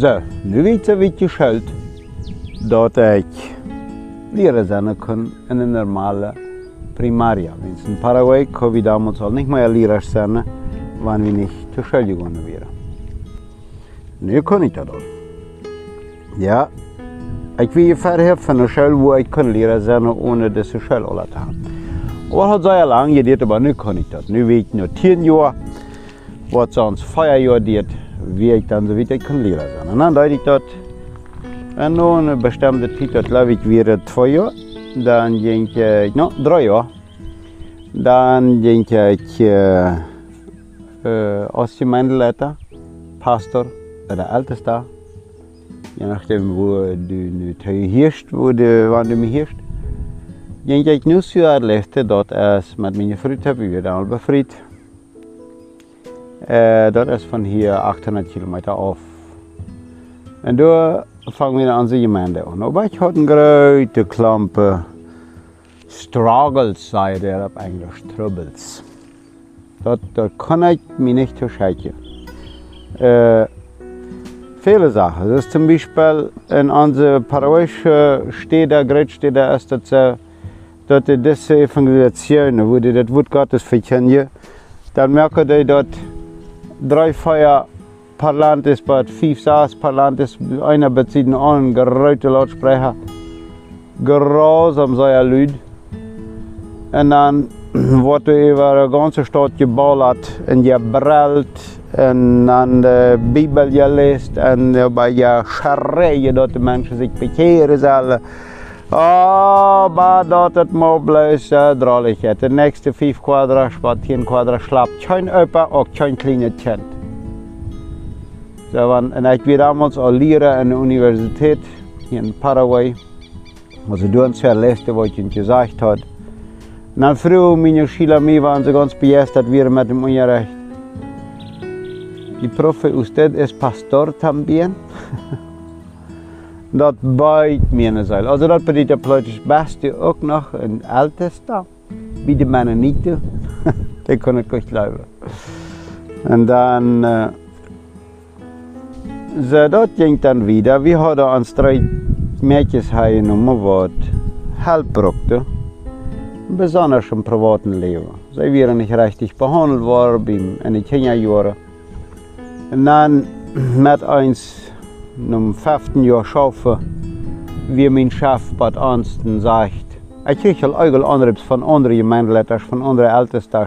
Zo, nu weet je wat je schuld. Dat ik leren zijn kan in een normale primaria. Wens in Paraguay kon we damals al niet meer leren zijn, wanneer we niet zur Schule gegangen wären. Nu kan ik dat al. Ja, ik wil je verder van een Schule, wo ik kan leren zijn, ohne deze Schule al te hebben. Aber hat sehr lang gedauert, aber nu kann ich das. Nu weet ich nur 10 Jahre, was sonst 4 Jahre dauert, wie ich dann so ich kann leren sein. Und dann deute ich das. Und nun Zeit, das glaube ich, wäre 2 Jahre. Dann ging ich, no, 3 Jahre. Dann ging ich äh, äh, als Gemeindeleiter, Pastor oder Ältester. Je nachdem, wo du nu hirst, wo du, wann du mich hirst. Ging ik nu zo uitlegde dat is met mijn vriend hebben we dan al bevriend. Uh, dat is van hier 800 kilometer af. En daar fangen we aan de gemeente aan. Aber ich hatte große Klampe struggles, sei der auf Englisch, troubles. Das, das kann ich mir nicht verscheichen. Äh, viele Sachen. Das ist zum Beispiel in unserer paraguayischen Städte, Großstädte, ist das so, dass die diese Evangelisationen, wo die das Wort Gottes verkennen, dann merken die, dass Dreifeuer parlantes per Land bei fünf Saas Parlantes, einer bezieht den anderen, Lautsprecher, grausam sei er Lüd. Und dann wurde über die ganze Stadt geballert und gebrellt und dann die Bibel gelesen und dabei geschreien, dass die Menschen sich bekehren sollen. Aber dat het mogelijk is, drollig het. De nächste 5 kwadra, spat 10 kwadra slaapt geen opa, ook geen kleine kind. So, en ik damals al leren aan de universiteit in Paraguay. Also du uns verlässt, was ich gesagt hat. Und dann früher meine Schüler mir waren sie ganz begeistert, wir mit dem Unterricht. Die Profe, usted es pastor también? dat mir sein. Also das bedeutet plötzlich Beste auch noch ein Ältester, wie die Mennoniten. Der kann ich nicht glauben. Und dann, äh, so, das ging dann wieder. Wir hatten uns drei Mädchen genommen, die Hilfe brauchten. Besonders im privaten Leben. Sie waren nicht richtig behandelt worden in den Kinderjahren. Und dann mit uns im fünften Jahr arbeiten, wie mein Chef bei Ansten sagt. Ich kriege al eigel Anrufs von anderen Gemeindeleiters, von anderen Ältesten.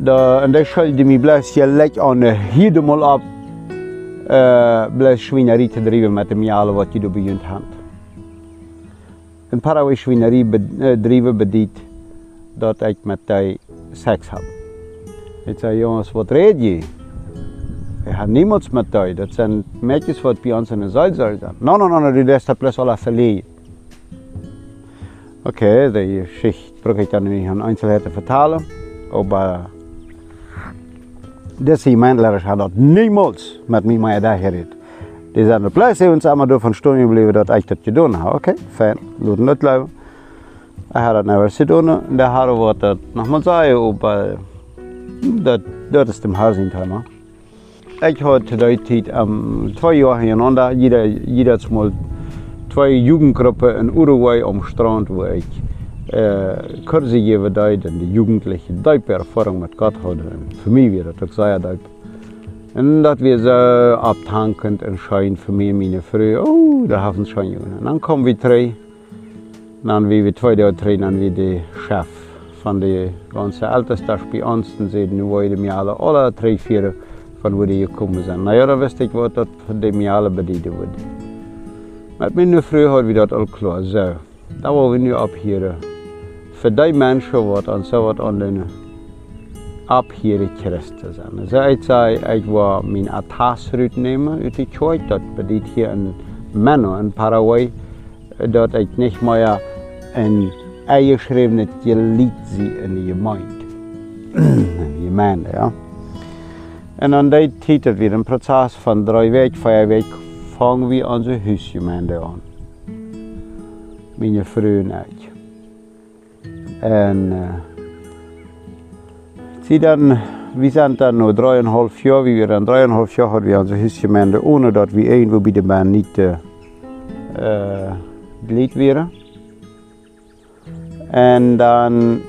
Da, und ich schulde mich bloß hier leck an hier mal ab, äh, bloß Schweinerei zu treiben mit dem Jahr, was die da beginnt haben. In Paraguay Schweinerei treiben bedeutet, dass ich mit dir Sex habe. Ich sage, Jungs, was redet ihr? Dir. Das sind Mädchen, die bei uns in der Seilsaal sind. Nein, nein, nein, die lässt bloß alle verliehen. Okay, die Geschichte brauche ich dann nicht in Einzelheiten vertalen. Aber diese Gemeindlehrer hat das niemals mit mir mehr da geredet. Die sind bloß uns einmal davon stehen geblieben, dass ich das getan habe. Okay, fein, lassen das bleiben. Ich habe das nicht getan. Und der Herr wird das nochmal sagen, aber das, das ist dem Herzen-Thema. Ich hatte die Zeit um, zwei Jahre hintereinander, jeder, jedes Mal zwei Jugendgruppen in Uruguay am Strand, wo ich äh, Kurse gegeben habe, die Jugendlichen tiefe Erfahrung mit Gott hatten. Für mich wäre das sehr tief. Und das wir so abtankend und schön für mich und meine Frau, oh, da haben sie schon Jungen. Dann kommen wir drei, dann wir zwei oder drei, dann wie der Chef von der ganzen Ältesten bei uns, dann sehen wir, wir alle, alle drei, vier, van wo die gekommen sind. Na ja, da wist ik wat dat demiale bedienen wordt. Met mijn vrouw had we dat al klaar. Zo, dat willen we nu abhieren. Voor die mensen wat aan zo wat aan abhieren Christen zijn. Zo ik zei, ik wil mijn atasroute nemen uit die Choy. Dat bedient hier in Menno in Paraguay. Dat ik niet meer een eingeschrevene Gelied zie in de gemeente. in de gemeente, ja. En aan die tijd het weer een proces van drie weken, vier weken, vangen we onze huisgemeente aan. Mijn vrouw en ik. En uh, zie dan wir sind dann nur dreieinhalb Jahre, wie wir dann dreieinhalb Jahre hatten wir unsere Hüsgemeinde, ohne dass wir irgendwo bei der Band nicht äh, Glied wären. Und dann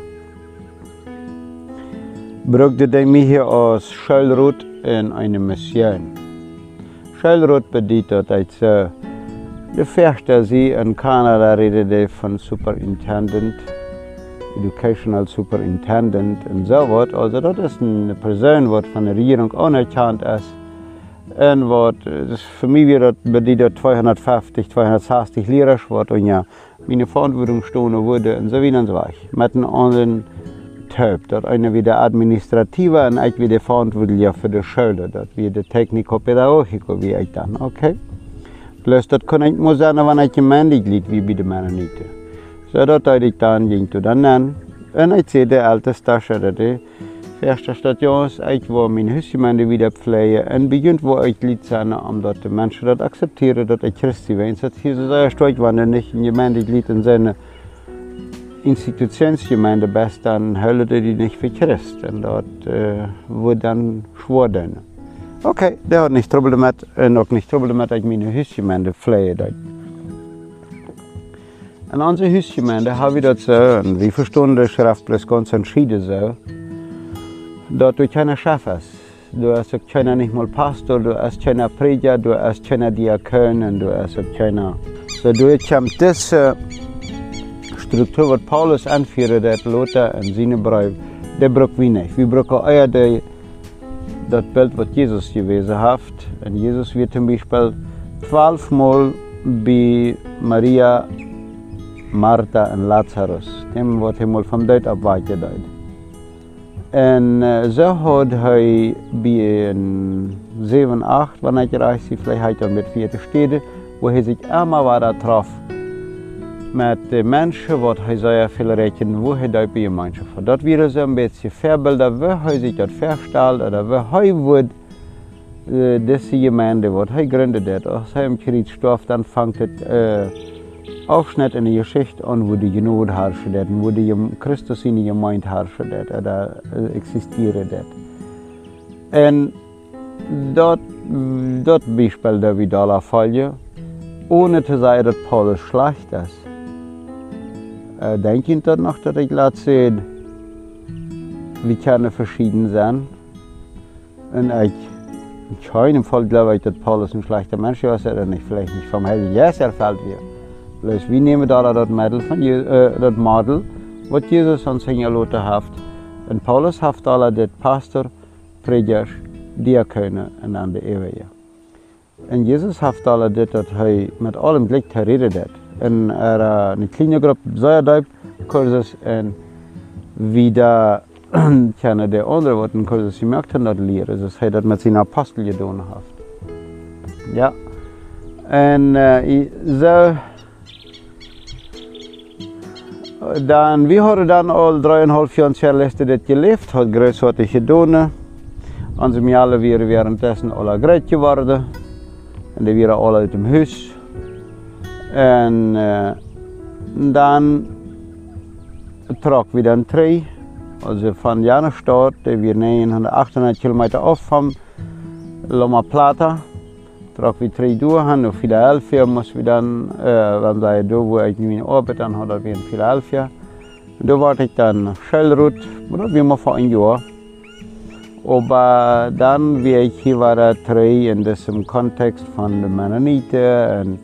brauchte ich mich als Schulrot in eine Mission. Schulrot bedeutet, dass äh, de första sie in Kanada redde von Superintendent, Educational Superintendent und so was. Also das ist eine Person, die von der Regierung anerkannt ist. Und was, das für mich wird bedeutet 250, 260 Lehrer, was ja meine Verantwortung stehen wurde und so weiter und so weiter. Mit anderen Typ, dat einer wieder administrativer und ich wieder verantwortlich für die Schule, das wieder Technico-Pädagogik, wie ich dann, okay? Plus dat kon ik mo zijn wanneer je mendig liet wie bij de mannen niet. Zodat ik dan ging to dan aan. En ik zei de alte stasje dat de eerste stations, ik wil mijn huisgemeente weer pflegen. En begint wo ik liet zijn omdat de mensen dat accepteren dat ik Christi ben. Dat hier zo sehr stark wanneer niet in gemeente liet in zijn Institutionsgemeinde best, dan huilen die niet voor Christ. En dat uh, wordt dan schwoor Oké, det har nicht trouble met en ook niet trouble met dat mijn huisgemeente vleien dat. In onze huisgemeente hebben we dat zo, en we verstaan de schrift plus ganz entschieden zo, dat du keine Chef ist. Du hast auch keiner nicht mal Pastor, du hast keiner Prediger, du hast keiner Diakon und du hast auch keiner. So du kommt diese Struktur, was Paulus anführt, der Lothar in seinem Brief, der braucht wir nicht. Wir brauchen euer die das Bild, was Jesus gewesen hat. Und Jesus wird zum Beispiel zwölfmal bei Maria, Martha und Lazarus. Dem wird einmal vom Deut ab weitergedacht. Und äh, so hat er bei 7, 8, wann er gereist ist, vielleicht hat er mit vierte Städte, wo er sich immer wieder traf met de mensen wat hij zou veel rekenen, hoe hij dat bij mensen van. Dat weer zo een beetje voorbeelden, hoe hij zich of hoe hij wordt uh, deze gemeente, wat gründet. Als hij hem kriegt dan vangt het uh, Aufschnitt in der Geschichte an, wo die Genode herrschen, wo die Christus in die Gemeinde herrschen, oder uh, existieren. Und dort, Beispiel der Vidala Fall, ohne zu sagen, dass Paulus schlecht ist. Äh, wie kann verschieden sein. Und ich, in keinem Fall glaube ich, dass Paulus ein schlechter Mensch ist, oder nicht, vielleicht nicht vom Heiligen Geist erfällt wird. Bloß wir nehmen da das Model, von, äh, das Model was Jesus uns hingelassen hat. Und Paulus hat alle das Pastor, Prediger, Diakone und dann die Ewige. Und Jesus hat alle das, dass er mit allem Glück geredet hat en era een kleine groep Zoyaduip cursus en wie da kennen de andere wat een cursus gemerkt haben, dat leren. Dus hij dat met zijn apostel gedaan heeft. Ja. En uh, zo dan, we hadden dan al 3,5 jaar lesten dit geleefd, had ik gedaan. Onze mialen weer währenddessen alle groot geworden. En die waren alle uit het huis. En uh, dan trok we dan terug. Also van Janestad, wir 900, kilometer af van Loma Plata. Trok we terug door naar Philadelphia. Moesten we dan, uh, want daar wo ich nu in Arbeit dann hadden we in Philadelphia. Da war ich dann Schellrut, das wir mal vor ein Jahr. Aber dann, wie ich hier war, drei in diesem Kontext von den Mennoniten En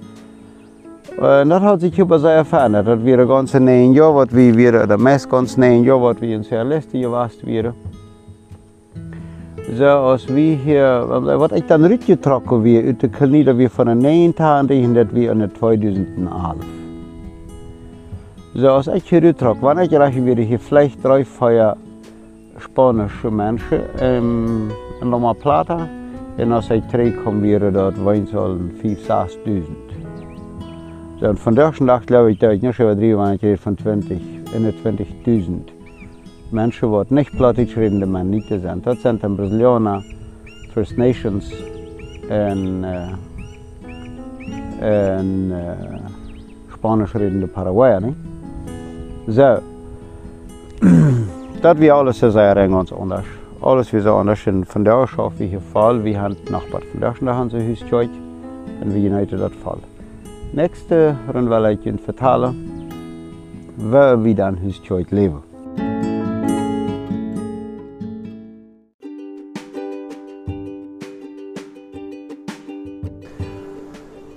dat had zich heel zeer verändert. Dat weer ganz negen jaar wat we weer, de meest ganz negen jaar wat we in Celeste geweest weer. Zo als we hier, wat ik dan uitgetrokken weer uit de kolonie, dat we van de 19 dat we in 2011. Zo als ik hier uittrok, wanneer ik raak weer hier vielleicht drei, vier Spanische mensen in Loma Plata. En als ik terugkom weer, dat waren zo'n 5, 6.000. Und von der Nacht glaube ich, da ich nicht übertrieben, rede von 20, 21.000 Menschen, die nicht Plattdeutsch reden, die Mennoniten sind. Das sind dann Brasilianer, First Nations und, äh, und äh, Spanisch redende Paraguayer. Nicht? So, das wir alles sehr eng uns anders. alles wie so anders. Und von der schaffen wir hier Fall, wir haben Nachbar von der da haben sie geholt und wir united das Fall. Nächste Runde will ich Ihnen vertellen, wie wir dann Haus geholt leben.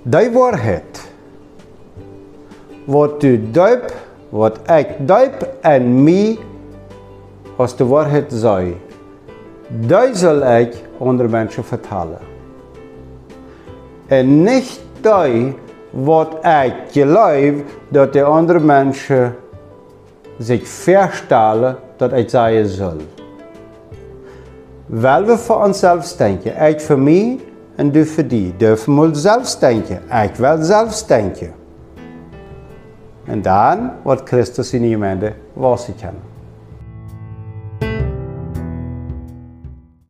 Die waarheid wat du duip, wat ek duip en my as de waarheid zei, die zal ik onder mensen vertalen. En niet die wat ik geloof dat de andere mensen zich verstellen dat ik zeggen zal. Wel we voor onszelf denken, ik voor mij en du voor die. Dürfen we zelf denken, ik wil zelf denken. En dan wordt Christus in je Gemeinde was kennen.